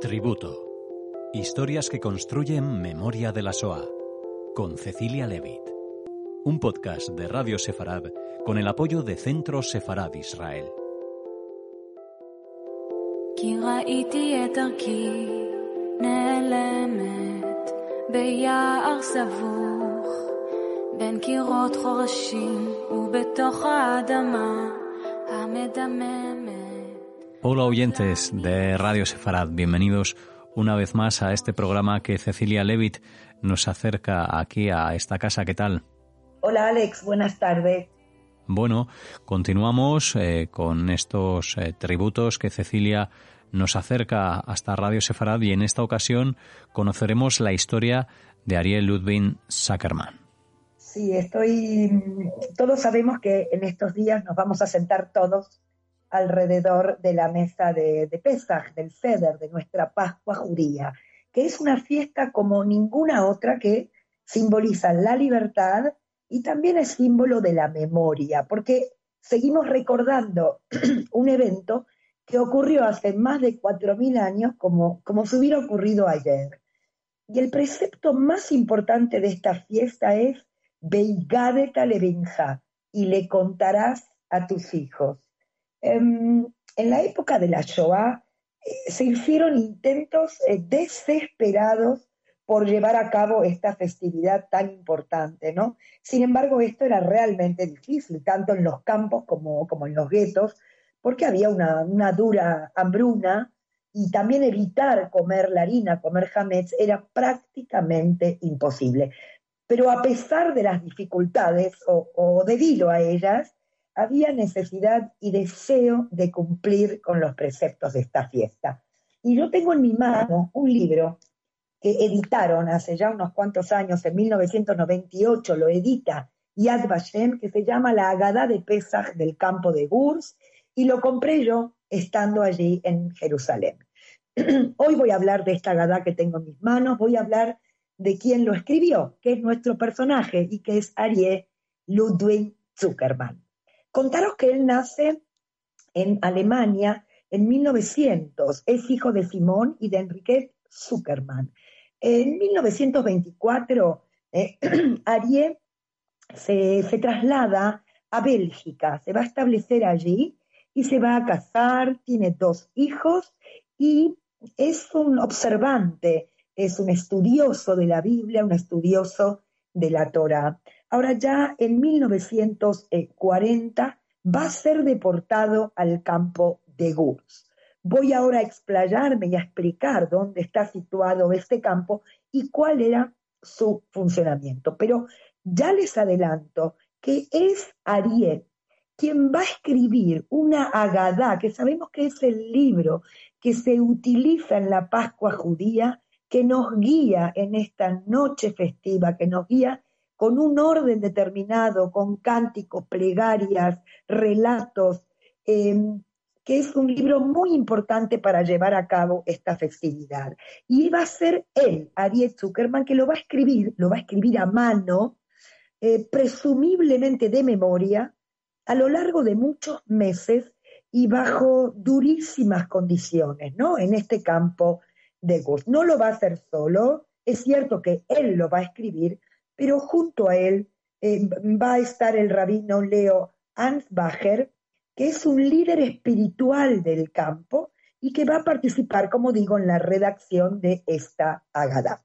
Tributo. Historias que construyen memoria de la SOA. Con Cecilia Levitt. Un podcast de Radio Sefarad con el apoyo de Centro Sefarad Israel. כי ראיתי את דרכי נעלמת ביער סבוך בין קירות חורשים ובתוך האדמה המדממת. Hola oyentes de Radio Sefarad, bienvenidos una vez más a este programa que Cecilia Levitt nos acerca aquí a esta casa. ¿Qué tal? Hola Alex, buenas tardes. Bueno, continuamos eh, con estos eh, tributos que Cecilia nos acerca hasta Radio Sefarad y en esta ocasión conoceremos la historia de Ariel Ludwig Zuckerman. Sí, estoy. Todos sabemos que en estos días nos vamos a sentar todos alrededor de la mesa de, Pesach, del Seder, de nuestra Pascua judía, que es una fiesta como ninguna otra que simboliza la libertad y también es símbolo de la memoria, porque seguimos recordando un evento que ocurrió hace más de 4.000 años como, como si hubiera ocurrido ayer. Y el precepto más importante de esta fiesta es Beigade Lebenja, y le contarás a tus hijos. Em, en la época de la Shoah eh, se hicieron intentos eh, desesperados por llevar a cabo esta festividad tan importante, ¿no? Sin embargo, esto era realmente difícil, tanto en los campos como, como en los guetos, porque había una, una dura hambruna y también evitar comer la harina, comer hametz, era prácticamente imposible. Pero a pesar de las dificultades, o, o debido a ellas, había necesidad y deseo de cumplir con los preceptos de esta fiesta. Y yo tengo en mi mano un libro que editaron hace ya unos cuantos años, en 1998, lo edita Yad Vashem, que se llama La Agadá de Pesach del campo de Gurs, y lo compré yo estando allí en Jerusalén. Hoy voy a hablar de esta Agadá que tengo en mis manos, voy a hablar de quién lo escribió, que es nuestro personaje y que es Ariel Ludwig Zuckerman. Contaros que él nace en Alemania en 1900, es hijo de Simón y de Enrique Zuckerman. En 1924, eh, Ariel se, se traslada a Bélgica, se va a establecer allí y se va a casar, tiene dos hijos y es un observante, es un estudioso de la Biblia, un estudioso de la Torah. Ahora ya en 1940 va a ser deportado al campo de Gurs. Voy ahora a explayarme y a explicar dónde está situado este campo y cuál era su funcionamiento. Pero ya les adelanto que es Ariel quien va a escribir una Agadá, que sabemos que es el libro que se utiliza en la Pascua judía, que nos guía en esta noche festiva, que nos guía con un orden determinado, con cánticos, plegarias, relatos, eh, que es un libro muy importante para llevar a cabo esta festividad. Y va a ser él, Ariel Zuckerman, que lo va a escribir, lo va a escribir a mano, eh, presumiblemente de memoria, a lo largo de muchos meses y bajo durísimas condiciones, ¿no? En este campo de Gus. No lo va a hacer solo, es cierto que él lo va a escribir, pero junto a él eh, va a estar el rabino Leo Ansbacher, que es un líder espiritual del campo y que va a participar, como digo, en la redacción de esta Agada.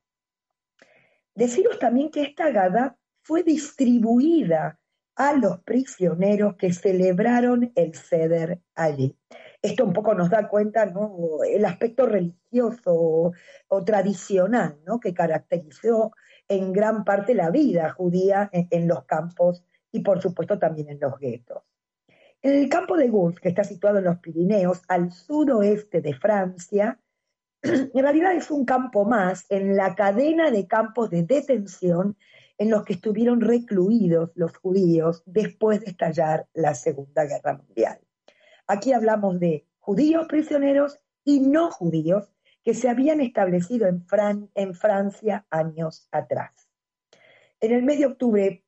Deciros también que esta Agada fue distribuida a los prisioneros que celebraron el ceder allí. Esto un poco nos da cuenta ¿no? el aspecto religioso o, o tradicional ¿no? que caracterizó en gran parte la vida judía en, los campos y por supuesto también en los guetos. En el campo de Gurs, que está situado en los Pirineos, al suroeste de Francia, en realidad es un campo más en la cadena de campos de detención en los que estuvieron recluidos los judíos después de estallar la Segunda Guerra Mundial. Aquí hablamos de judíos prisioneros y no judíos que se habían establecido en, Francia años atrás. En el mes de octubre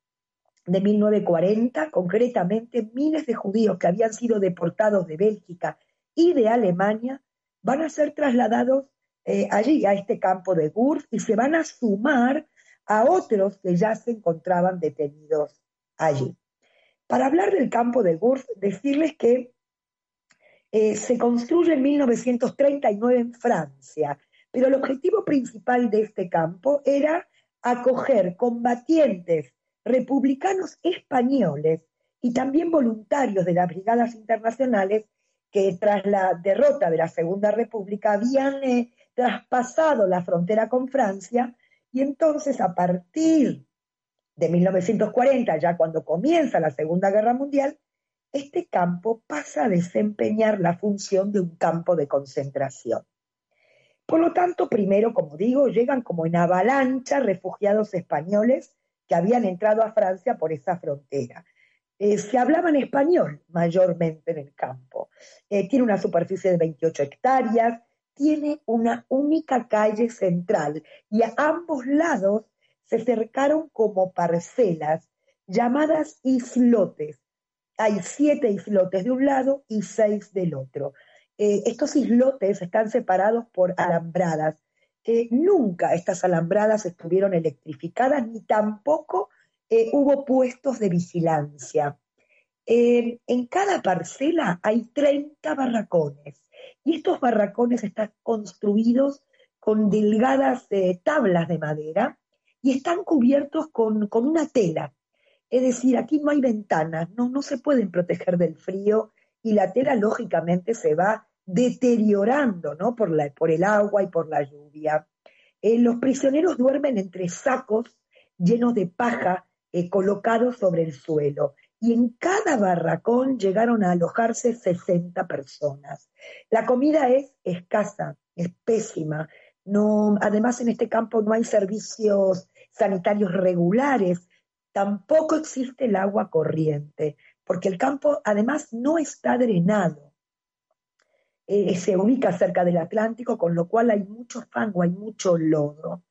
de 1940, concretamente, miles de judíos que habían sido deportados de Bélgica y de Alemania van a ser trasladados eh, allí, a este campo de Gurs, y se van a sumar a otros que ya se encontraban detenidos allí. Para hablar del campo de Gurs, decirles que eh, se construye en 1939 en Francia, pero el objetivo principal de este campo era acoger combatientes republicanos españoles y también voluntarios de las brigadas internacionales que tras la derrota de la Segunda República habían eh, traspasado la frontera con Francia y entonces a partir de 1940, ya cuando comienza la Segunda Guerra Mundial, este campo pasa a desempeñar la función de un campo de concentración. Por lo tanto, primero, como digo, llegan como en avalancha refugiados españoles que habían entrado a Francia por esa frontera. Eh, se hablaba en español mayormente en el campo. Eh, tiene una superficie de 28 hectáreas, tiene una única calle central y a ambos lados se cercaron como parcelas llamadas islotes. Hay siete islotes de un lado y seis del otro. Eh, estos islotes están separados por alambradas. nunca estas alambradas estuvieron electrificadas ni tampoco eh, hubo puestos de vigilancia. en cada parcela hay 30 barracones y estos barracones están construidos con delgadas eh, tablas de madera y están cubiertos con, una tela. Es decir, aquí no hay ventanas, no, se pueden proteger del frío y la tela lógicamente se va deteriorando ¿no? por, el agua y por la lluvia. Eh, los prisioneros duermen entre sacos llenos de paja eh, colocados sobre el suelo. Y en cada barracón llegaron a alojarse 60 personas. La comida es escasa, es pésima. Además, en este campo no hay servicios sanitarios regulares, tampoco existe el agua corriente, porque el campo además no está drenado. Eh, se ubica cerca del Atlántico, con lo cual hay mucho fango, hay mucho lodo.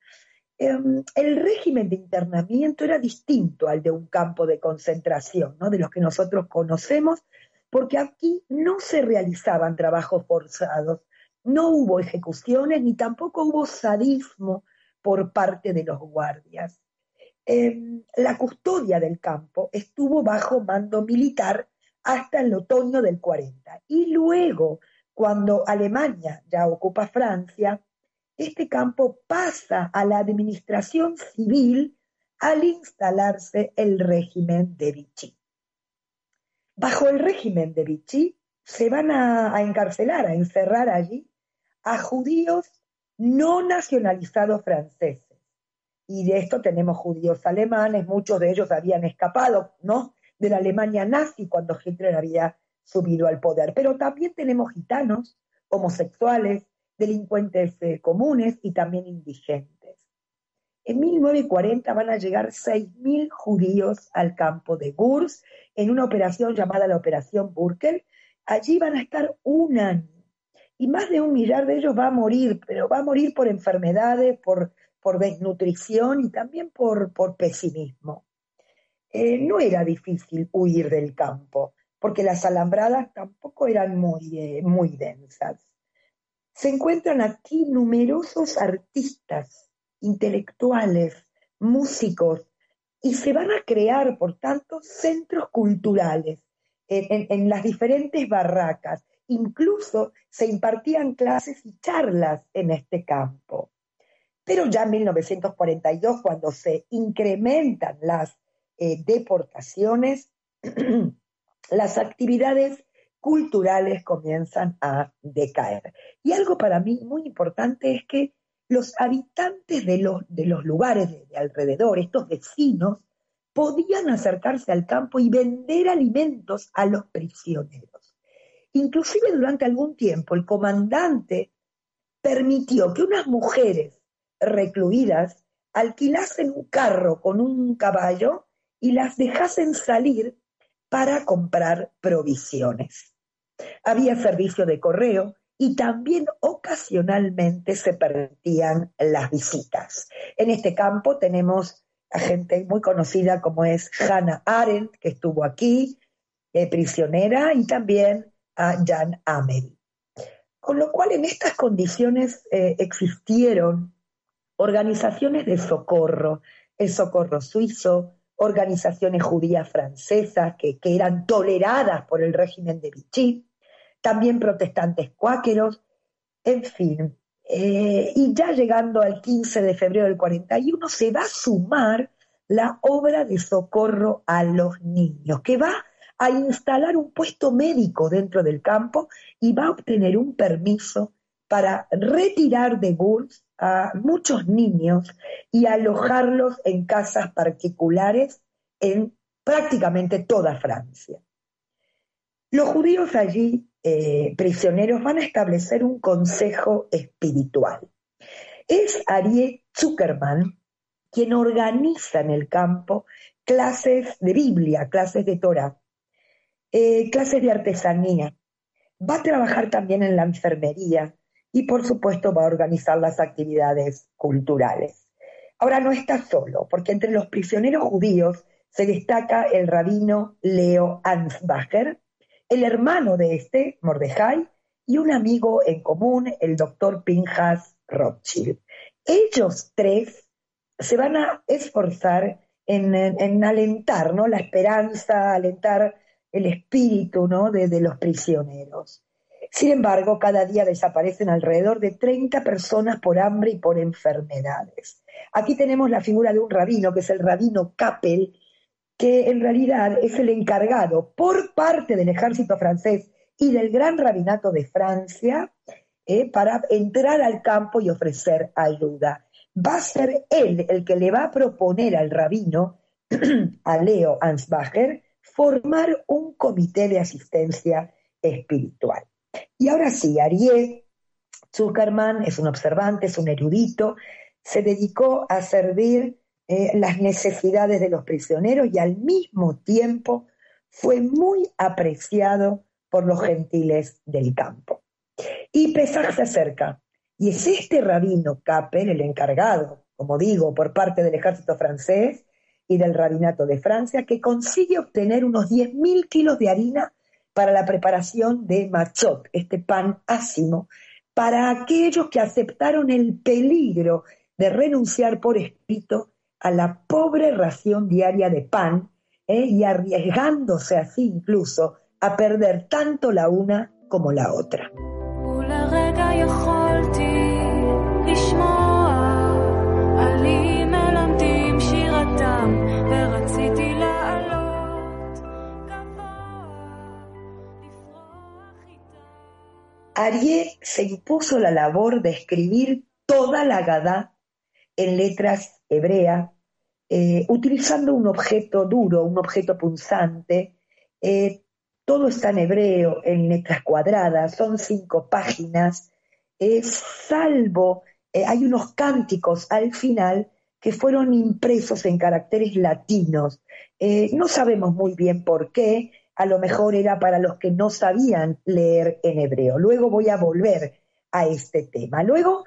Em, el régimen de internamiento era distinto al de un campo de concentración, ¿no? de los que nosotros conocemos, porque aquí no se realizaban trabajos forzados, no hubo ejecuciones ni tampoco hubo sadismo por parte de los guardias. Em, la custodia del campo estuvo bajo mando militar hasta el otoño del 40 y luego, cuando Alemania ya ocupa Francia, este campo pasa a la administración civil al instalarse el régimen de Vichy. Bajo el régimen de Vichy se van a, encarcelar, a encerrar allí a judíos no nacionalizados franceses. Y de esto tenemos judíos alemanes, muchos de ellos habían escapado, ¿no? De la Alemania nazi cuando Hitler había subido al poder. Pero también tenemos gitanos, homosexuales, delincuentes eh, comunes y también indigentes. En 1940 van a llegar 6.000 judíos al campo de Gurs en una operación llamada la Operación Burkel. Allí van a estar un año y más de un millar de ellos va a morir, pero va a morir por enfermedades, por, por desnutrición y también por, por pesimismo. Eh, no era difícil huir del campo, porque las alambradas tampoco eran muy, eh, muy densas se encuentran aquí numerosos artistas, intelectuales, músicos, y se van a crear, por tanto, centros culturales en, las diferentes barracas. Incluso se impartían clases y charlas en este campo. Pero ya en 1942, cuando se incrementan las eh, deportaciones, las actividades culturales comienzan a decaer. Y algo para mí muy importante es que los habitantes de los, de los lugares de, alrededor, estos vecinos, podían acercarse al campo y vender alimentos a los prisioneros. Inclusive durante algún tiempo el comandante permitió que unas mujeres recluidas alquilasen un carro con un caballo y las dejasen salir para comprar provisiones. Había servicio de correo y también ocasionalmente se permitían las visitas. En este campo tenemos a gente muy conocida como es Hannah Arendt, que estuvo aquí, eh, prisionera, y también a Jan Amery. Con lo cual en estas condiciones eh, existieron organizaciones de socorro, el socorro suizo, organizaciones judías francesas que, eran toleradas por el régimen de Vichy, también protestantes cuáqueros, en fin. Eh, y ya llegando al 15 de febrero del 41 se va a sumar la obra de socorro a los niños, que va a instalar un puesto médico dentro del campo y va a obtener un permiso para retirar de Gurs a muchos niños y alojarlos en casas particulares en prácticamente toda Francia. Los judíos allí, eh, prisioneros, van a establecer un consejo espiritual. Es Ariel Zuckerman quien organiza en el campo clases de Biblia, clases de Torah, eh, clases de artesanía. Va a trabajar también en la enfermería, y por supuesto va a organizar las actividades culturales. Ahora no está solo, porque entre los prisioneros judíos se destaca el rabino Leo Ansbacher, el hermano de este, Mordejai, y un amigo en común, el doctor Pinjas Rothschild. Ellos tres se van a esforzar en, alentar ¿no? la esperanza, alentar el espíritu ¿no? de los prisioneros. Sin embargo, cada día desaparecen alrededor de 30 personas por hambre y por enfermedades. Aquí tenemos la figura de un rabino, que es el rabino Kappel, que en realidad es el encargado por parte del ejército francés y del gran rabinato de Francia eh, para entrar al campo y ofrecer ayuda. Va a ser él el que le va a proponer al rabino, a Leo Ansbacher, formar un comité de asistencia espiritual. Y ahora sí, Ariel Zuckerman es un observante, es un erudito, se dedicó a servir eh, las necesidades de los prisioneros y al mismo tiempo fue muy apreciado por los gentiles del campo. Y Pesach se acerca, y es este rabino Capel, el encargado, como digo, por parte del ejército francés y del rabinato de Francia, que consigue obtener unos 10.000 kilos de harina para la preparación de machot, este pan ácimo, para aquellos que aceptaron el peligro de renunciar por escrito a la pobre ración diaria de pan ¿eh? y arriesgándose así incluso a perder tanto la una como la otra. Arié se impuso la labor de escribir toda la Gadá en letras hebreas, eh, utilizando un objeto duro, un objeto punzante. Eh, todo está en hebreo, en letras cuadradas, son cinco páginas, salvo, eh, hay unos cánticos al final que fueron impresos en caracteres latinos. no sabemos muy bien por qué, a lo mejor era para los que no sabían leer en hebreo. Luego voy a volver a este tema. Luego,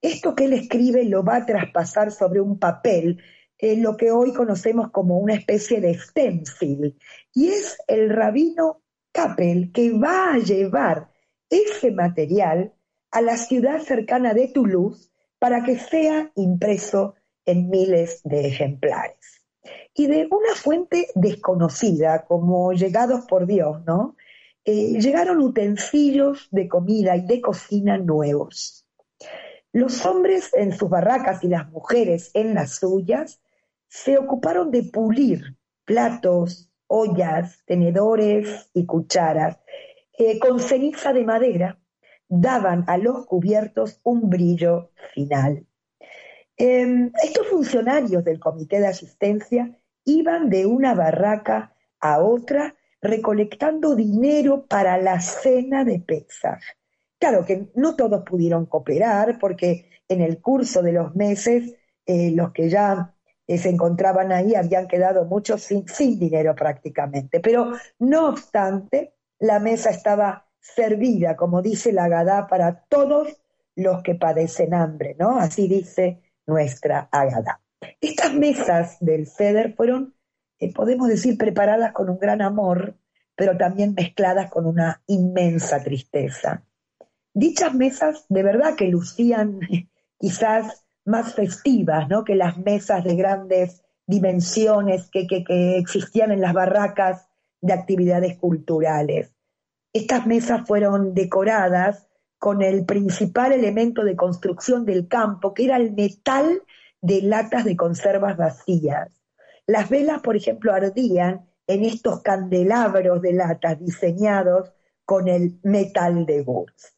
esto que él escribe lo va a traspasar sobre un papel, en lo que hoy conocemos como una especie de stencil, y es el rabino Capel que va a llevar ese material a la ciudad cercana de Toulouse para que sea impreso en miles de ejemplares y de una fuente desconocida, como llegados por Dios, ¿no? Eh, llegaron utensilios de comida y de cocina nuevos. Los hombres en sus barracas y las mujeres en las suyas se ocuparon de pulir platos, ollas, tenedores y cucharas. Eh, con ceniza de madera daban a los cubiertos un brillo final. Em, estos funcionarios del comité de asistencia iban de una barraca a otra recolectando dinero para la cena de Pesach, Claro que no todos pudieron cooperar porque en el curso de los meses eh, los que ya eh, se encontraban ahí habían quedado muchos sin, sin dinero prácticamente. Pero no obstante, la mesa estaba servida, como dice la Agadá, para todos los que padecen hambre, ¿no? Así dice nuestra Agadá. Estas mesas del FEDER fueron, eh, podemos decir, preparadas con un gran amor, pero también mezcladas con una inmensa tristeza. Dichas mesas de verdad que lucían quizás más festivas ¿no? que las mesas de grandes dimensiones que, que existían en las barracas de actividades culturales. Estas mesas fueron decoradas con el principal elemento de construcción del campo, que era el metal de latas de conservas vacías. Las velas, por ejemplo, ardían en estos candelabros de latas diseñados con el metal de Gurs.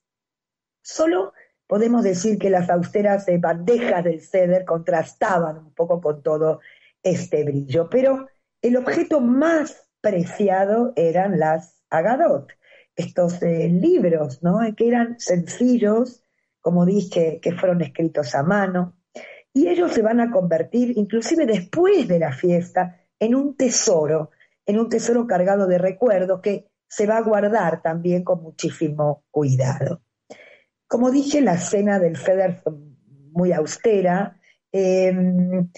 Solo podemos decir que las austeras bandejas del ceder contrastaban un poco con todo este brillo, pero el objeto más preciado eran las agadot, estos eh, libros, ¿no? que eran sencillos, como dije, que fueron escritos a mano, y ellos se van a convertir, inclusive después de la fiesta, en un tesoro, en un tesoro cargado de recuerdos que se va a guardar también con muchísimo cuidado. Como dije, la cena del Feder fue muy austera. Em,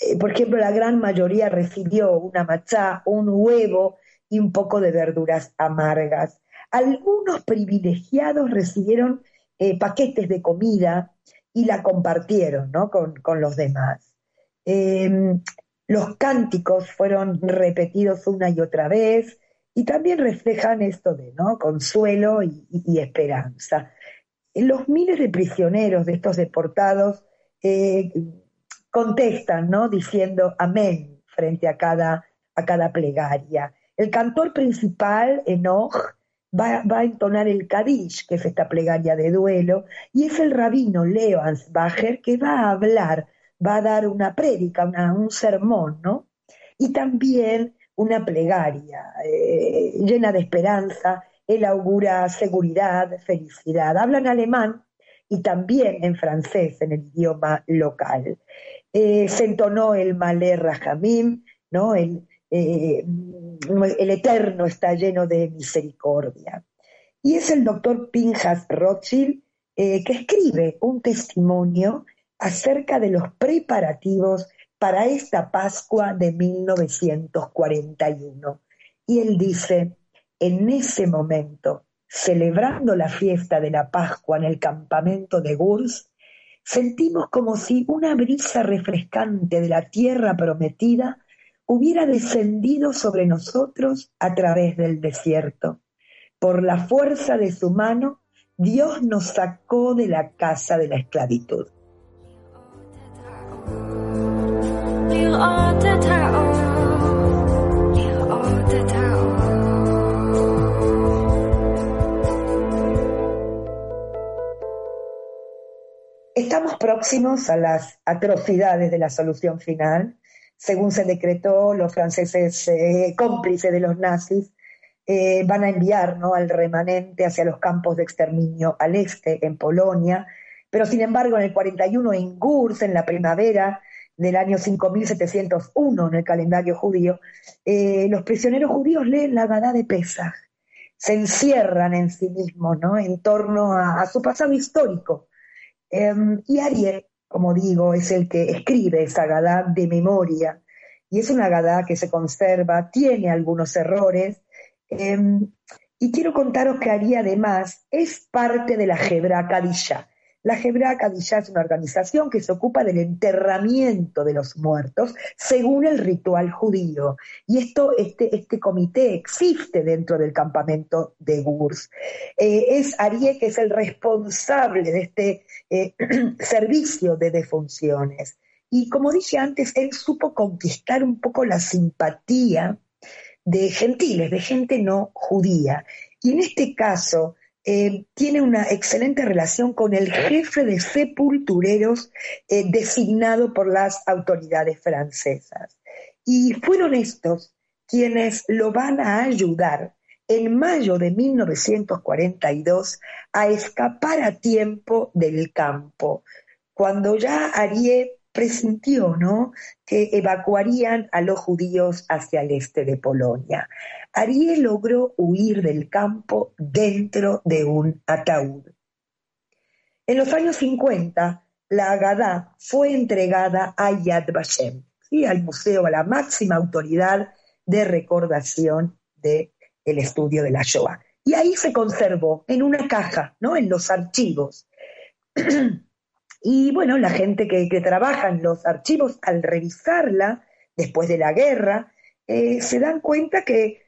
eh, por ejemplo, la gran mayoría recibió una machá, un huevo y un poco de verduras amargas. Algunos privilegiados recibieron eh, paquetes de comida y la compartieron con, los demás. Em, los cánticos fueron repetidos una y otra vez y también reflejan esto de ¿no? consuelo y, esperanza. Los miles de prisioneros de estos deportados eh, contestan, ¿no? Diciendo amén frente a cada, a cada plegaria. El cantor principal, Enoch, va, a entonar el Kadish, que es esta plegaria de duelo, y es el rabino Leo Ansbacher que va a hablar, va a dar una prédica, un sermón, ¿no? Y también una plegaria eh, llena de esperanza, él augura seguridad, felicidad. Habla en alemán y también en francés, en el idioma local. Eh, se entonó el Malé Rajamim, ¿no? Eh, el Eterno está lleno de misericordia. Y es el doctor Pinjas Rothschild eh, que escribe un testimonio acerca de los preparativos para esta Pascua de 1941. Y él dice, en ese momento, celebrando la fiesta de la Pascua en el campamento de Gurs, sentimos como si una brisa refrescante de la tierra prometida hubiera descendido sobre nosotros a través del desierto. Por la fuerza de su mano, Dios nos sacó de la casa de la esclavitud. Estamos próximos a las atrocidades de la solución final según se decretó, los franceses eh, cómplices de los nazis eh, van a enviar ¿no? al remanente hacia los campos de exterminio al este, en Polonia, pero sin embargo en el 41 en Gurs, en la primavera del año 5701 en el calendario judío, eh, los prisioneros judíos leen la Gadá de Pesach, se encierran en sí mismos, ¿no? en torno a, su pasado histórico. Em, y Ariel como digo, es el que escribe esa Gadá de memoria. Y es una Gadá que se conserva, tiene algunos errores. Em, y quiero contaros que Ari además es parte de la Hebra Kadisha, la Hebra Kadisha es una organización que se ocupa del enterramiento de los muertos según el ritual judío. Y esto, este, este comité existe dentro del campamento de Gurs. Eh, es Arie que es el responsable de este eh, servicio de defunciones. Y como dije antes, él supo conquistar un poco la simpatía de gentiles, de gente no judía. Y en este caso, eh, tiene una excelente relación con el jefe de sepultureros eh, designado por las autoridades francesas. Y fueron estos quienes lo van a ayudar en mayo de 1942 a escapar a tiempo del campo, cuando ya Arié presintió ¿no? que evacuarían a los judíos hacia el este de Polonia. Arié logró huir del campo dentro de un ataúd. En los años 50, la Agadá fue entregada a Yad Vashem, al museo, a la máxima autoridad de recordación del el estudio de la Shoah. Y ahí se conservó en una caja, ¿no? en los archivos. y bueno, la gente que, trabaja en los archivos, al revisarla después de la guerra, eh, se dan cuenta que,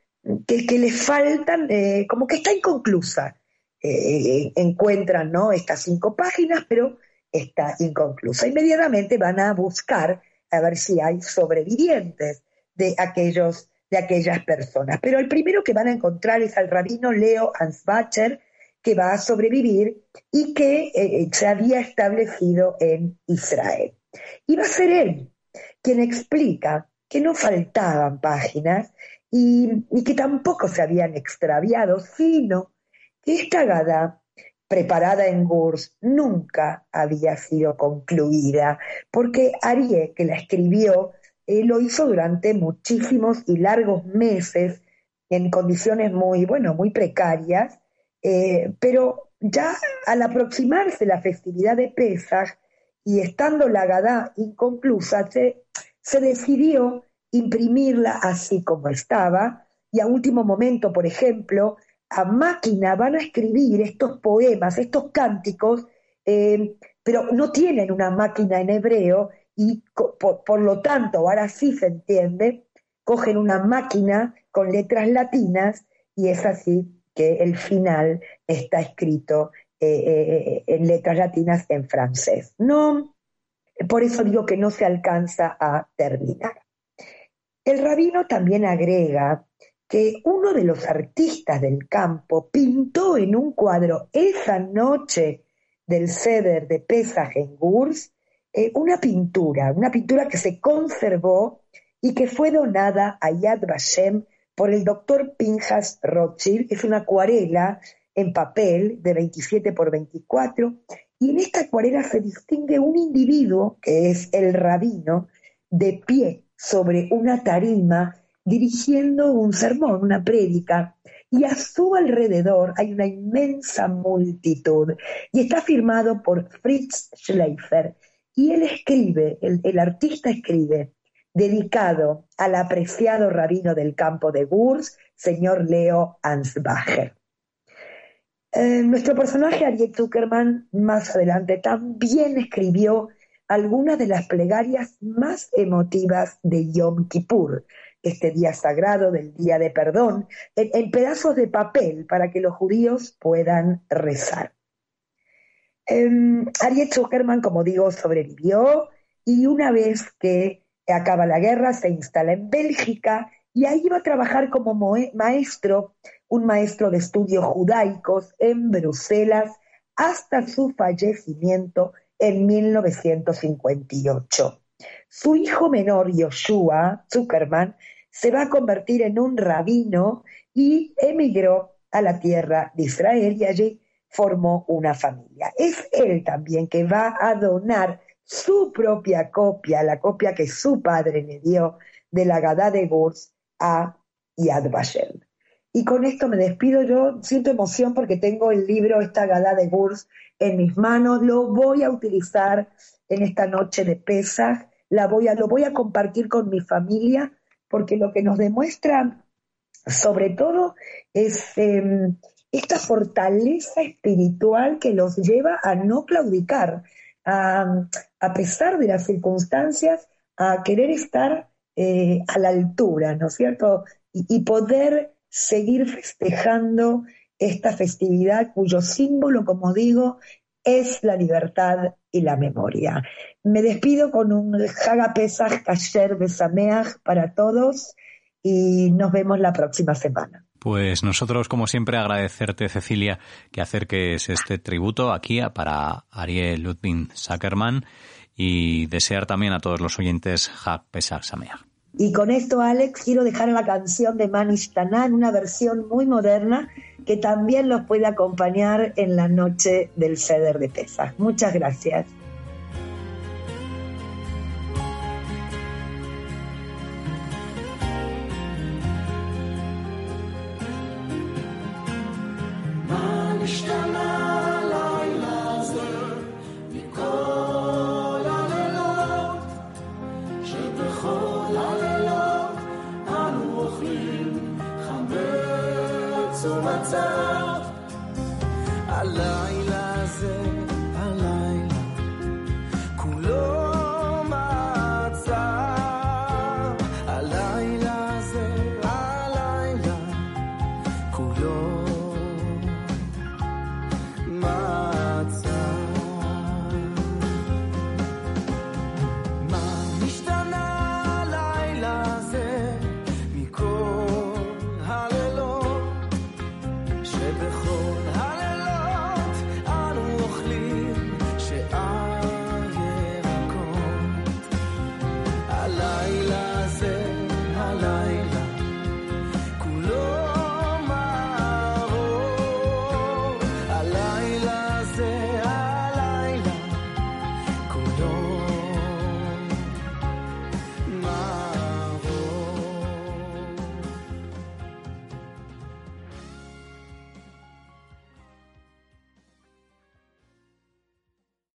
que, le faltan, eh, como que está inconclusa. Eh, encuentran ¿no? estas cinco páginas, pero está inconclusa. Inmediatamente van a buscar a ver si hay sobrevivientes de aquellos de aquellas personas. Pero el primero que van a encontrar es al rabino Leo Ansbacher, que va a sobrevivir y que eh, se había establecido en Israel. Y va a ser él quien explica que no faltaban páginas y, y que tampoco se habían extraviado, sino que esta gada preparada en Gurs nunca había sido concluida, porque Arié, que la escribió, eh, lo hizo durante muchísimos y largos meses en condiciones muy, bueno, muy precarias, eh, pero ya al aproximarse la festividad de Pesach y estando la Gadá inconclusa, se, se decidió imprimirla así como estaba, y a último momento, por ejemplo, a máquina van a escribir estos poemas, estos cánticos, eh, pero no tienen una máquina en hebreo y por, lo tanto, ahora sí se entiende, cogen una máquina con letras latinas y es así que el final está escrito eh, eh, en letras latinas en francés. No, por eso digo que no se alcanza a terminar. El rabino también agrega que uno de los artistas del campo pintó en un cuadro esa noche del ceder de Pesach en Gurs eh, una pintura, una pintura que se conservó y que fue donada a Yad Vashem por el doctor Pinjas Rothschild. Es una acuarela en papel de 27 por 24 y en esta acuarela se distingue un individuo, que es el rabino, de pie sobre una tarima dirigiendo un sermón, una prédica, y a su alrededor hay una inmensa multitud, y está firmado por Fritz Schleifer, y él escribe, el, artista escribe, dedicado al apreciado rabino del campo de Gurs, señor Leo Ansbacher. Eh, nuestro personaje, Ariel Zuckerman, más adelante también escribió algunas de las plegarias más emotivas de Yom Kippur, este día sagrado del día de perdón, en, pedazos de papel para que los judíos puedan rezar. Eh, Ariel Zuckerman, como digo, sobrevivió y una vez que acaba la guerra se instala en Bélgica y ahí va a trabajar como maestro, un maestro de estudios judaicos en Bruselas hasta su fallecimiento en 1958. Su hijo menor, Joshua Zuckerman, se va a convertir en un rabino y emigró a la tierra de Israel y allí formó una familia. Es él también que va a donar su propia copia, la copia que su padre le dio de la Gadá de Gurs a Yad Vashem. Y con esto me despido. Yo siento emoción porque tengo el libro, esta Gadá de Gurs, en mis manos. Lo voy a utilizar en esta noche de pesas la voy a, lo voy a compartir con mi familia, porque lo que nos demuestra sobre todo es em, esta fortaleza espiritual que los lleva a no claudicar, a, pesar de las circunstancias, a querer estar eh, a la altura, ¿no es cierto? y poder seguir festejando esta festividad cuyo símbolo, como digo, es la libertad y la memoria. Me despido con un Haga Pesach Kasher Besameach para todos y nos vemos la próxima semana. Pues nosotros, como siempre, agradecerte, Cecilia, que acerques este tributo aquí para Ariel Ludwig Zuckerman y desear también a todos los oyentes Hag Pesach Sameach. Y con esto, Alex, quiero dejar la canción de Manish Tanan, una versión muy moderna que también los puede acompañar en la noche del Ceder de Pesas. Muchas gracias.